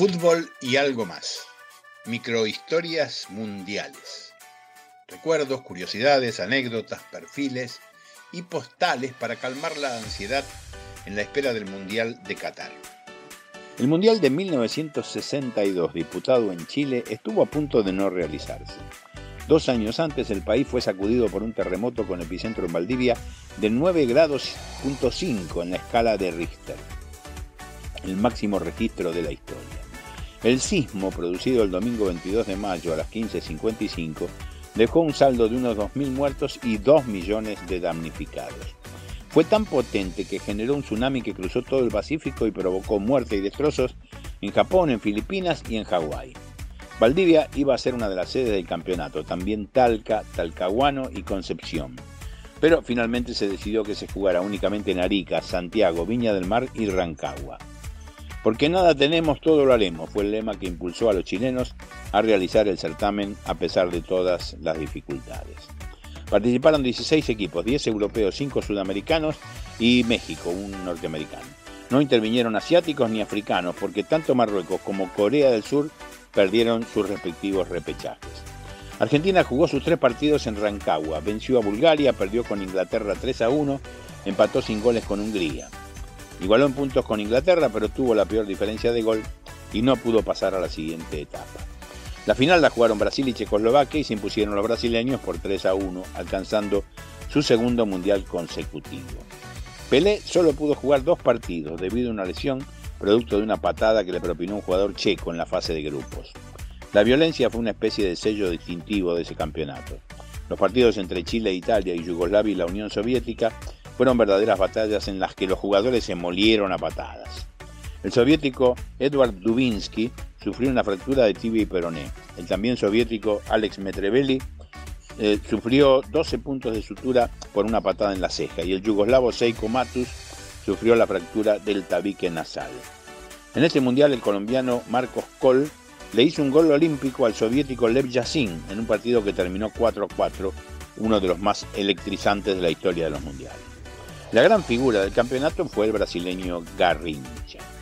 Fútbol y algo más. Microhistorias mundiales. Recuerdos, curiosidades, anécdotas, perfiles y postales para calmar la ansiedad en la espera del Mundial de Qatar. El Mundial de 1962, disputado en Chile, estuvo a punto de no realizarse. Dos años antes el país fue sacudido por un terremoto con epicentro en Valdivia de 9 grados en la escala de Richter, el máximo registro de la historia. El sismo, producido el domingo 22 de mayo a las 15.55, dejó un saldo de unos 2.000 muertos y 2 millones de damnificados. Fue tan potente que generó un tsunami que cruzó todo el Pacífico y provocó muerte y destrozos en Japón, en Filipinas y en Hawái. Valdivia iba a ser una de las sedes del campeonato, también Talca, Talcahuano y Concepción. Pero finalmente se decidió que se jugara únicamente en Arica, Santiago, Viña del Mar y Rancagua. Porque nada tenemos, todo lo haremos, fue el lema que impulsó a los chilenos a realizar el certamen a pesar de todas las dificultades. Participaron 16 equipos, 10 europeos, 5 sudamericanos y México, un norteamericano. No intervinieron asiáticos ni africanos porque tanto Marruecos como Corea del Sur perdieron sus respectivos repechajes. Argentina jugó sus tres partidos en Rancagua, venció a Bulgaria, perdió con Inglaterra 3 a 1, empató sin goles con Hungría. Igualó en puntos con Inglaterra, pero tuvo la peor diferencia de gol y no pudo pasar a la siguiente etapa. La final la jugaron Brasil y Checoslovaquia y se impusieron los brasileños por 3 a 1, alcanzando su segundo mundial consecutivo. Pelé solo pudo jugar dos partidos debido a una lesión producto de una patada que le propinó un jugador checo en la fase de grupos. La violencia fue una especie de sello distintivo de ese campeonato. Los partidos entre Chile, Italia y Yugoslavia y la Unión Soviética fueron verdaderas batallas en las que los jugadores se molieron a patadas. El soviético Edward Dubinsky sufrió una fractura de tibia y peroné. El también soviético Alex Metrevelli eh, sufrió 12 puntos de sutura por una patada en la ceja y el yugoslavo Seiko Matus sufrió la fractura del tabique nasal. En este mundial el colombiano Marcos Kohl le hizo un gol olímpico al soviético Lev Yassin en un partido que terminó 4-4, uno de los más electrizantes de la historia de los mundiales. La gran figura del campeonato fue el brasileño Garrincha.